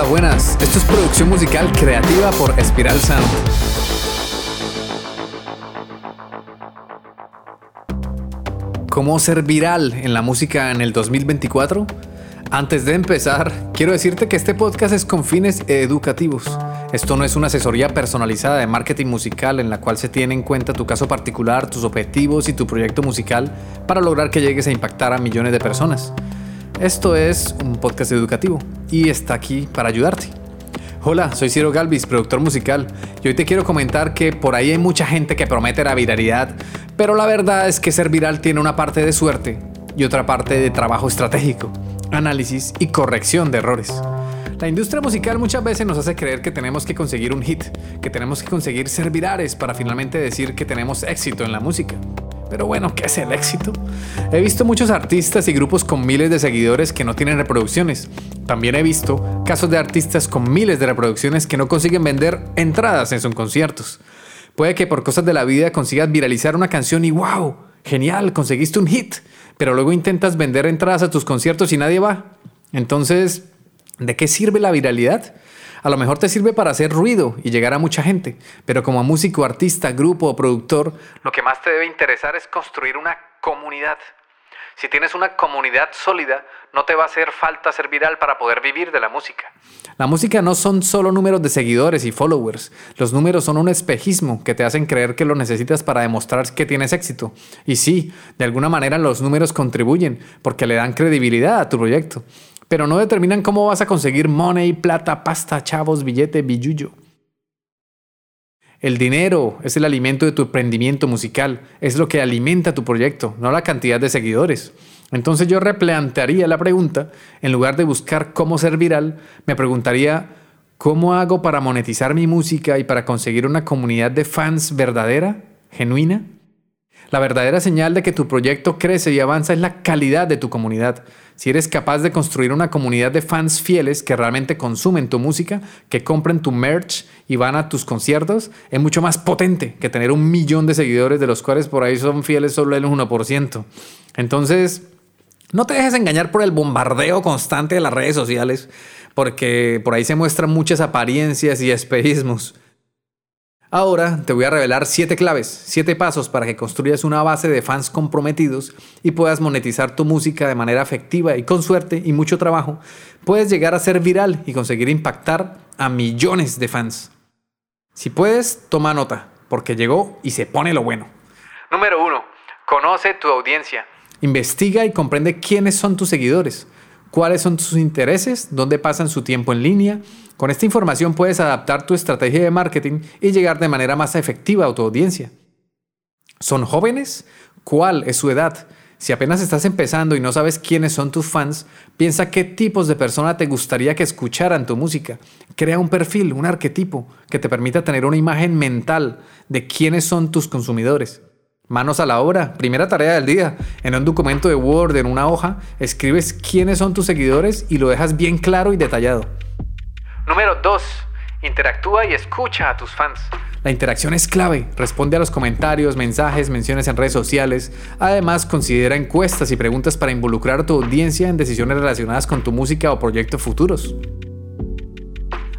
Hola, buenas. Esto es producción musical creativa por Espiral Sound. ¿Cómo ser viral en la música en el 2024? Antes de empezar, quiero decirte que este podcast es con fines educativos. Esto no es una asesoría personalizada de marketing musical en la cual se tiene en cuenta tu caso particular, tus objetivos y tu proyecto musical para lograr que llegues a impactar a millones de personas. Esto es un podcast educativo y está aquí para ayudarte. Hola, soy Ciro Galvis, productor musical, y hoy te quiero comentar que por ahí hay mucha gente que promete la viralidad, pero la verdad es que ser viral tiene una parte de suerte y otra parte de trabajo estratégico, análisis y corrección de errores. La industria musical muchas veces nos hace creer que tenemos que conseguir un hit, que tenemos que conseguir ser virales para finalmente decir que tenemos éxito en la música. Pero bueno, ¿qué es el éxito? He visto muchos artistas y grupos con miles de seguidores que no tienen reproducciones. También he visto casos de artistas con miles de reproducciones que no consiguen vender entradas en sus conciertos. Puede que por cosas de la vida consigas viralizar una canción y wow, genial, conseguiste un hit, pero luego intentas vender entradas a tus conciertos y nadie va. Entonces, ¿de qué sirve la viralidad? A lo mejor te sirve para hacer ruido y llegar a mucha gente, pero como músico, artista, grupo o productor, lo que más te debe interesar es construir una comunidad. Si tienes una comunidad sólida, no te va a hacer falta ser viral para poder vivir de la música. La música no son solo números de seguidores y followers. Los números son un espejismo que te hacen creer que lo necesitas para demostrar que tienes éxito. Y sí, de alguna manera los números contribuyen porque le dan credibilidad a tu proyecto pero no determinan cómo vas a conseguir money, plata, pasta, chavos, billete, billuyo. El dinero es el alimento de tu emprendimiento musical, es lo que alimenta tu proyecto, no la cantidad de seguidores. Entonces yo replantearía la pregunta, en lugar de buscar cómo ser viral, me preguntaría, ¿cómo hago para monetizar mi música y para conseguir una comunidad de fans verdadera, genuina? La verdadera señal de que tu proyecto crece y avanza es la calidad de tu comunidad. Si eres capaz de construir una comunidad de fans fieles que realmente consumen tu música, que compren tu merch y van a tus conciertos, es mucho más potente que tener un millón de seguidores de los cuales por ahí son fieles solo el 1%. Entonces, no te dejes engañar por el bombardeo constante de las redes sociales, porque por ahí se muestran muchas apariencias y espejismos. Ahora te voy a revelar 7 claves, 7 pasos para que construyas una base de fans comprometidos y puedas monetizar tu música de manera efectiva y con suerte y mucho trabajo, puedes llegar a ser viral y conseguir impactar a millones de fans. Si puedes, toma nota, porque llegó y se pone lo bueno. Número 1. Conoce tu audiencia. Investiga y comprende quiénes son tus seguidores cuáles son tus intereses, dónde pasan su tiempo en línea. Con esta información puedes adaptar tu estrategia de marketing y llegar de manera más efectiva a tu audiencia. ¿Son jóvenes? ¿Cuál es su edad? Si apenas estás empezando y no sabes quiénes son tus fans, piensa qué tipos de persona te gustaría que escucharan tu música. Crea un perfil, un arquetipo que te permita tener una imagen mental de quiénes son tus consumidores. Manos a la obra, primera tarea del día. En un documento de Word, en una hoja, escribes quiénes son tus seguidores y lo dejas bien claro y detallado. Número 2. Interactúa y escucha a tus fans. La interacción es clave. Responde a los comentarios, mensajes, menciones en redes sociales. Además, considera encuestas y preguntas para involucrar a tu audiencia en decisiones relacionadas con tu música o proyectos futuros.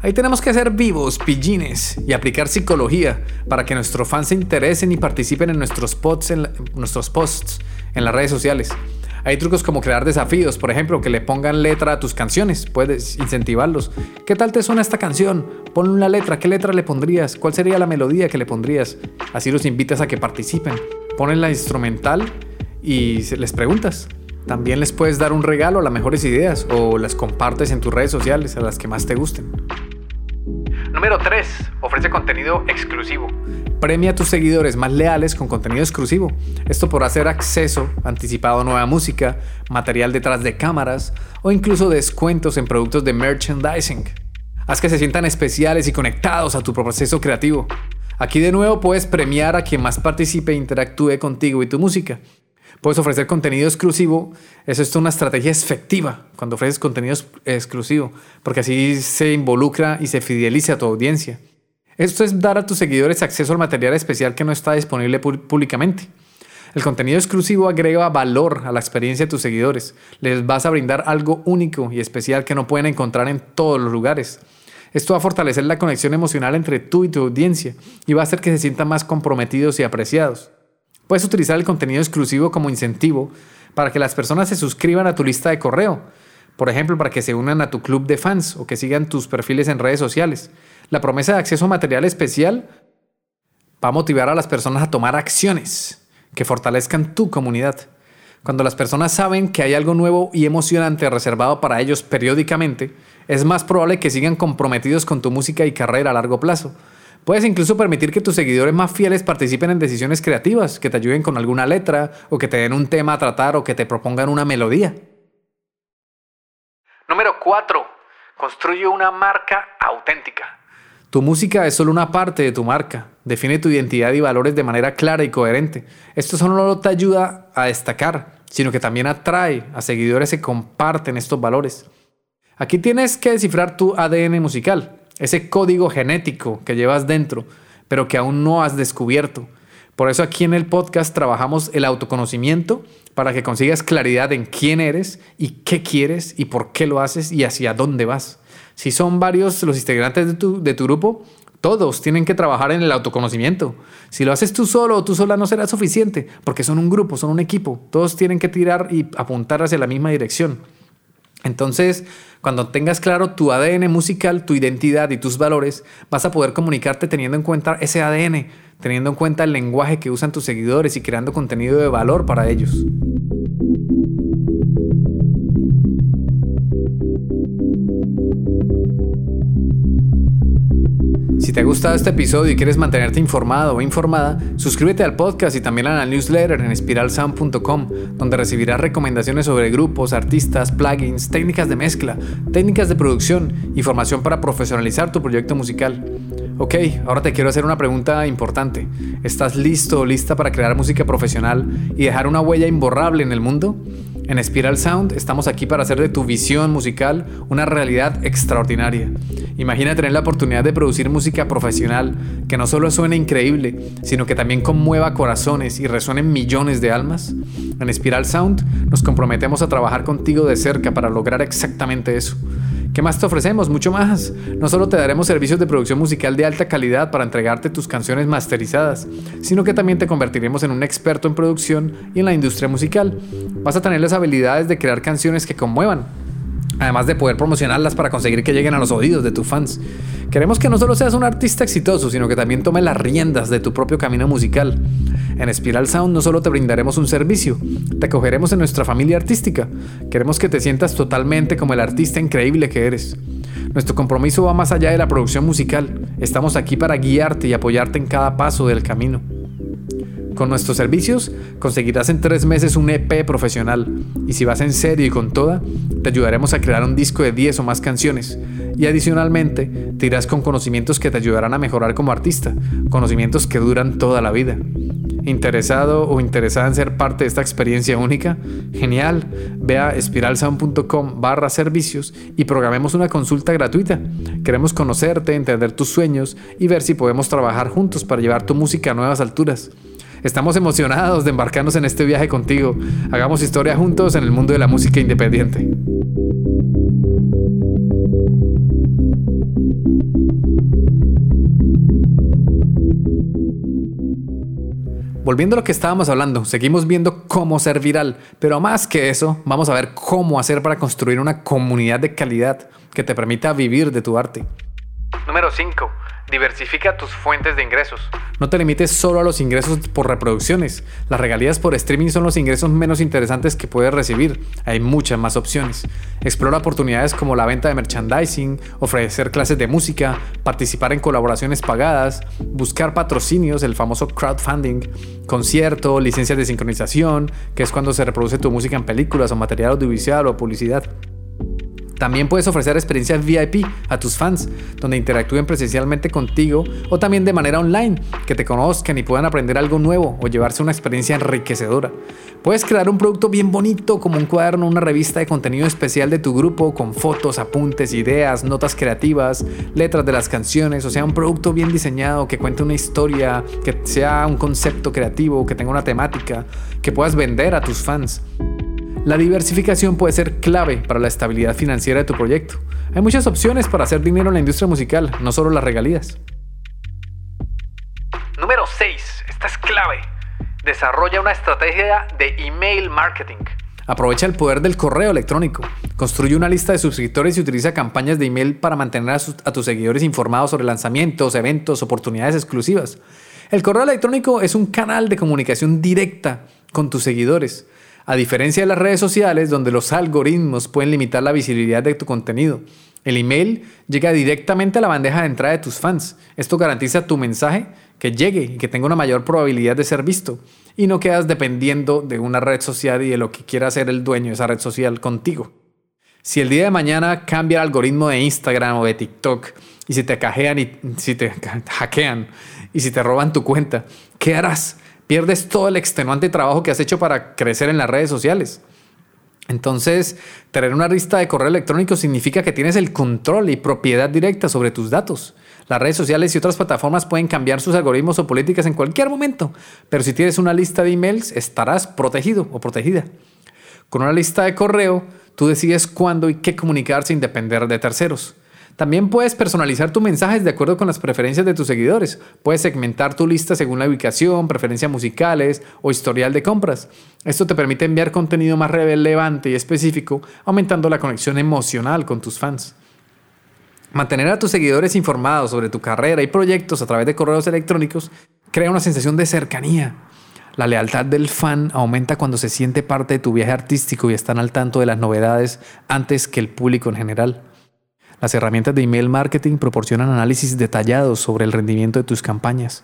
Ahí tenemos que ser vivos, pillines, y aplicar psicología para que nuestros fans se interesen y participen en nuestros, posts en nuestros posts en las redes sociales. Hay trucos como crear desafíos, por ejemplo, que le pongan letra a tus canciones, puedes incentivarlos. ¿Qué tal te suena esta canción? Ponle una letra, ¿qué letra le pondrías? ¿Cuál sería la melodía que le pondrías? Así los invitas a que participen. Ponen la instrumental y les preguntas. También les puedes dar un regalo a las mejores ideas o las compartes en tus redes sociales a las que más te gusten. Número 3. Ofrece contenido exclusivo. Premia a tus seguidores más leales con contenido exclusivo. Esto por hacer acceso anticipado a nueva música, material detrás de cámaras o incluso descuentos en productos de merchandising. Haz que se sientan especiales y conectados a tu proceso creativo. Aquí de nuevo puedes premiar a quien más participe e interactúe contigo y tu música. Puedes ofrecer contenido exclusivo. Eso es una estrategia efectiva cuando ofreces contenido exclusivo, porque así se involucra y se fideliza a tu audiencia. Esto es dar a tus seguidores acceso al material especial que no está disponible públicamente. El contenido exclusivo agrega valor a la experiencia de tus seguidores. Les vas a brindar algo único y especial que no pueden encontrar en todos los lugares. Esto va a fortalecer la conexión emocional entre tú y tu audiencia y va a hacer que se sientan más comprometidos y apreciados. Puedes utilizar el contenido exclusivo como incentivo para que las personas se suscriban a tu lista de correo. Por ejemplo, para que se unan a tu club de fans o que sigan tus perfiles en redes sociales. La promesa de acceso a material especial va a motivar a las personas a tomar acciones que fortalezcan tu comunidad. Cuando las personas saben que hay algo nuevo y emocionante reservado para ellos periódicamente, es más probable que sigan comprometidos con tu música y carrera a largo plazo. Puedes incluso permitir que tus seguidores más fieles participen en decisiones creativas, que te ayuden con alguna letra, o que te den un tema a tratar, o que te propongan una melodía. Número 4. Construye una marca auténtica. Tu música es solo una parte de tu marca. Define tu identidad y valores de manera clara y coherente. Esto solo te ayuda a destacar, sino que también atrae a seguidores que comparten estos valores. Aquí tienes que descifrar tu ADN musical ese código genético que llevas dentro, pero que aún no has descubierto. Por eso aquí en el podcast trabajamos el autoconocimiento para que consigas claridad en quién eres y qué quieres y por qué lo haces y hacia dónde vas. Si son varios los integrantes de tu, de tu grupo, todos tienen que trabajar en el autoconocimiento. Si lo haces tú solo o tú sola no será suficiente, porque son un grupo, son un equipo. Todos tienen que tirar y apuntar hacia la misma dirección. Entonces, cuando tengas claro tu ADN musical, tu identidad y tus valores, vas a poder comunicarte teniendo en cuenta ese ADN, teniendo en cuenta el lenguaje que usan tus seguidores y creando contenido de valor para ellos. Si te ha gustado este episodio y quieres mantenerte informado o informada, suscríbete al podcast y también a la newsletter en espiralsound.com, donde recibirás recomendaciones sobre grupos, artistas, plugins, técnicas de mezcla, técnicas de producción, información para profesionalizar tu proyecto musical. Ok, ahora te quiero hacer una pregunta importante. ¿Estás listo o lista para crear música profesional y dejar una huella imborrable en el mundo? En Spiral Sound estamos aquí para hacer de tu visión musical una realidad extraordinaria. Imagina tener la oportunidad de producir música profesional que no solo suene increíble, sino que también conmueva corazones y resuene millones de almas. En Spiral Sound nos comprometemos a trabajar contigo de cerca para lograr exactamente eso. ¿Qué más te ofrecemos? Mucho más. No solo te daremos servicios de producción musical de alta calidad para entregarte tus canciones masterizadas, sino que también te convertiremos en un experto en producción y en la industria musical. Vas a tener las habilidades de crear canciones que conmuevan, además de poder promocionarlas para conseguir que lleguen a los oídos de tus fans. Queremos que no solo seas un artista exitoso, sino que también tomes las riendas de tu propio camino musical. En Spiral Sound no solo te brindaremos un servicio, te acogeremos en nuestra familia artística. Queremos que te sientas totalmente como el artista increíble que eres. Nuestro compromiso va más allá de la producción musical. Estamos aquí para guiarte y apoyarte en cada paso del camino. Con nuestros servicios conseguirás en tres meses un EP profesional y si vas en serio y con toda, te ayudaremos a crear un disco de 10 o más canciones y adicionalmente te irás con conocimientos que te ayudarán a mejorar como artista, conocimientos que duran toda la vida. ¿Interesado o interesada en ser parte de esta experiencia única? Genial, ve a espiralsound.com barra servicios y programemos una consulta gratuita. Queremos conocerte, entender tus sueños y ver si podemos trabajar juntos para llevar tu música a nuevas alturas. Estamos emocionados de embarcarnos en este viaje contigo. Hagamos historia juntos en el mundo de la música independiente. Volviendo a lo que estábamos hablando, seguimos viendo cómo ser viral, pero más que eso, vamos a ver cómo hacer para construir una comunidad de calidad que te permita vivir de tu arte. Número 5. Diversifica tus fuentes de ingresos. No te limites solo a los ingresos por reproducciones. Las regalías por streaming son los ingresos menos interesantes que puedes recibir. Hay muchas más opciones. Explora oportunidades como la venta de merchandising, ofrecer clases de música, participar en colaboraciones pagadas, buscar patrocinios, el famoso crowdfunding, concierto, licencias de sincronización, que es cuando se reproduce tu música en películas o material audiovisual o publicidad. También puedes ofrecer experiencias VIP a tus fans, donde interactúen presencialmente contigo o también de manera online, que te conozcan y puedan aprender algo nuevo o llevarse una experiencia enriquecedora. Puedes crear un producto bien bonito como un cuaderno, una revista de contenido especial de tu grupo con fotos, apuntes, ideas, notas creativas, letras de las canciones, o sea, un producto bien diseñado que cuente una historia, que sea un concepto creativo, que tenga una temática, que puedas vender a tus fans. La diversificación puede ser clave para la estabilidad financiera de tu proyecto. Hay muchas opciones para hacer dinero en la industria musical, no solo las regalías. Número 6. Esta es clave. Desarrolla una estrategia de email marketing. Aprovecha el poder del correo electrónico. Construye una lista de suscriptores y utiliza campañas de email para mantener a, tus seguidores informados sobre lanzamientos, eventos, oportunidades exclusivas. El correo electrónico es un canal de comunicación directa con tus seguidores. A diferencia de las redes sociales, donde los algoritmos pueden limitar la visibilidad de tu contenido, el email llega directamente a la bandeja de entrada de tus fans. Esto garantiza tu mensaje que llegue y que tenga una mayor probabilidad de ser visto. Y no quedas dependiendo de una red social y de lo que quiera hacer el dueño de esa red social contigo. Si el día de mañana cambia el algoritmo de Instagram o de TikTok y si te cajean y si te hackean y si te roban tu cuenta, ¿qué harás? Pierdes todo el extenuante trabajo que has hecho para crecer en las redes sociales. Entonces, tener una lista de correo electrónico significa que tienes el control y propiedad directa sobre tus datos. Las redes sociales y otras plataformas pueden cambiar sus algoritmos o políticas en cualquier momento, pero si tienes una lista de emails, estarás protegido o protegida. Con una lista de correo, tú decides cuándo y qué comunicar sin depender de terceros. También puedes personalizar tus mensajes de acuerdo con las preferencias de tus seguidores. Puedes segmentar tu lista según la ubicación, preferencias musicales o historial de compras. Esto te permite enviar contenido más relevante y específico, aumentando la conexión emocional con tus fans. Mantener a tus seguidores informados sobre tu carrera y proyectos a través de correos electrónicos crea una sensación de cercanía. La lealtad del fan aumenta cuando se siente parte de tu viaje artístico y están al tanto de las novedades antes que el público en general. Las herramientas de email marketing proporcionan análisis detallados sobre el rendimiento de tus campañas.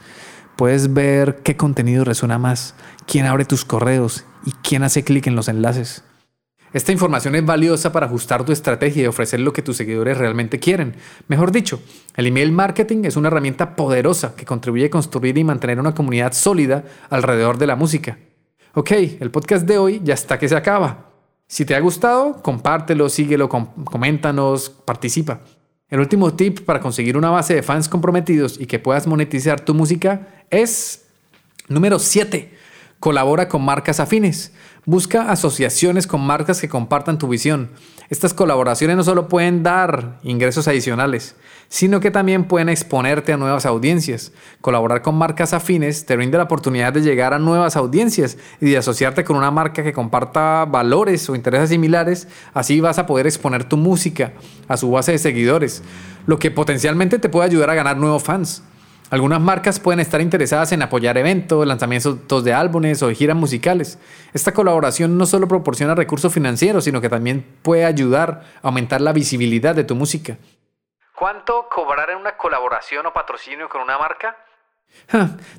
Puedes ver qué contenido resuena más, quién abre tus correos y quién hace clic en los enlaces. Esta información es valiosa para ajustar tu estrategia y ofrecer lo que tus seguidores realmente quieren. Mejor dicho, el email marketing es una herramienta poderosa que contribuye a construir y mantener una comunidad sólida alrededor de la música. Ok, el podcast de hoy ya está que se acaba. Si te ha gustado, compártelo, síguelo, coméntanos, participa. El último tip para conseguir una base de fans comprometidos y que puedas monetizar tu música es número 7. Colabora con marcas afines. Busca asociaciones con marcas que compartan tu visión. Estas colaboraciones no solo pueden dar ingresos adicionales, sino que también pueden exponerte a nuevas audiencias. Colaborar con marcas afines te brinda la oportunidad de llegar a nuevas audiencias y de asociarte con una marca que comparta valores o intereses similares. Así vas a poder exponer tu música a su base de seguidores, lo que potencialmente te puede ayudar a ganar nuevos fans. Algunas marcas pueden estar interesadas en apoyar eventos, lanzamientos de álbumes o giras musicales. Esta colaboración no solo proporciona recursos financieros, sino que también puede ayudar a aumentar la visibilidad de tu música. ¿Cuánto cobrar en una colaboración o patrocinio con una marca?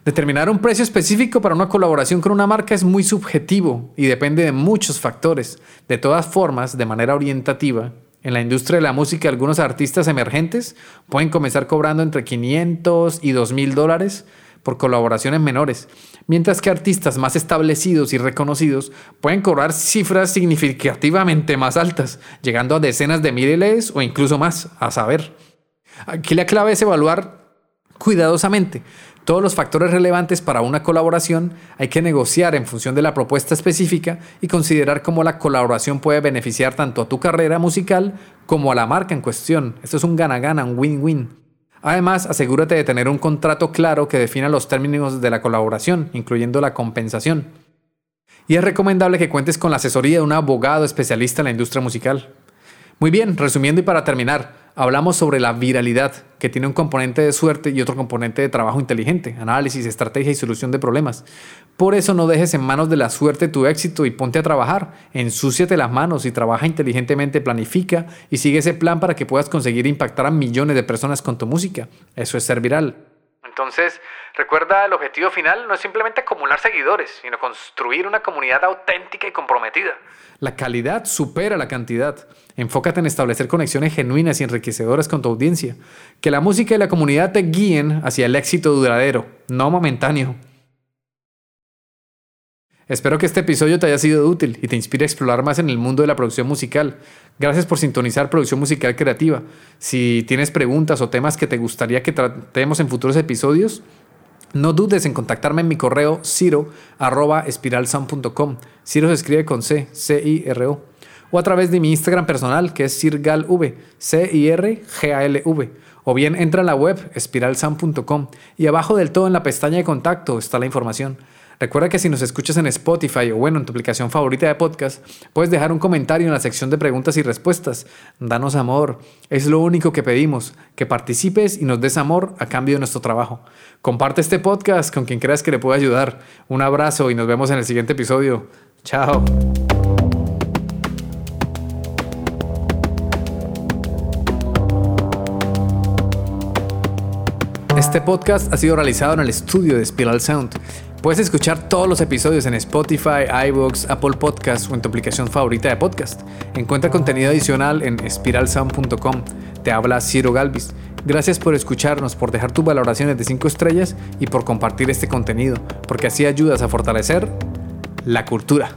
determinar un precio específico para una colaboración con una marca es muy subjetivo y depende de muchos factores. De todas formas, de manera orientativa, en la industria de la música, algunos artistas emergentes pueden comenzar cobrando entre 500 y 2.000 dólares por colaboraciones menores, mientras que artistas más establecidos y reconocidos pueden cobrar cifras significativamente más altas, llegando a decenas de miles o incluso más, a saber. Aquí la clave es evaluar cuidadosamente todos los factores relevantes para una colaboración hay que negociar en función de la propuesta específica y considerar cómo la colaboración puede beneficiar tanto a tu carrera musical como a la marca en cuestión. Esto es un gana-gana, un win-win. Además, asegúrate de tener un contrato claro que defina los términos de la colaboración, incluyendo la compensación. Y es recomendable que cuentes con la asesoría de un abogado especialista en la industria musical. Muy bien, resumiendo y para terminar, hablamos sobre la viralidad, que tiene un componente de suerte y otro componente de trabajo inteligente, análisis, estrategia y solución de problemas. Por eso no dejes en manos de la suerte tu éxito y ponte a trabajar. Ensúciate las manos y trabaja inteligentemente, planifica y sigue ese plan para que puedas conseguir impactar a millones de personas con tu música. Eso es ser viral. Entonces, recuerda, el objetivo final no es simplemente acumular seguidores, sino construir una comunidad auténtica y comprometida. La calidad supera la cantidad. Enfócate en establecer conexiones genuinas y enriquecedoras con tu audiencia. Que la música y la comunidad te guíen hacia el éxito duradero, no momentáneo. Espero que este episodio te haya sido útil y te inspire a explorar más en el mundo de la producción musical. Gracias por sintonizar Producción Musical Creativa. Si tienes preguntas o temas que te gustaría que tratemos en futuros episodios, no dudes en contactarme en mi correo ciro.espiralsound.com. Ciro se escribe con C, C-I-R-O. O a través de mi Instagram personal, que es cirgalv, C-I-R-G-A-L-V. O bien entra a la web espiralsound.com y abajo del todo en la pestaña de contacto está la información. Recuerda que si nos escuchas en Spotify o bueno, en tu aplicación favorita de podcast, puedes dejar un comentario en la sección de preguntas y respuestas. Danos amor. Es lo único que pedimos, que participes y nos des amor a cambio de nuestro trabajo. Comparte este podcast con quien creas que le pueda ayudar. Un abrazo y nos vemos en el siguiente episodio. Chao. Este podcast ha sido realizado en el estudio de Spiral Sound. Puedes escuchar todos los episodios en Spotify, iVoox, Apple Podcasts o en tu aplicación favorita de podcast. Encuentra contenido adicional en spiralsound.com. Te habla Ciro Galvis. Gracias por escucharnos, por dejar tus valoraciones de 5 estrellas y por compartir este contenido, porque así ayudas a fortalecer la cultura.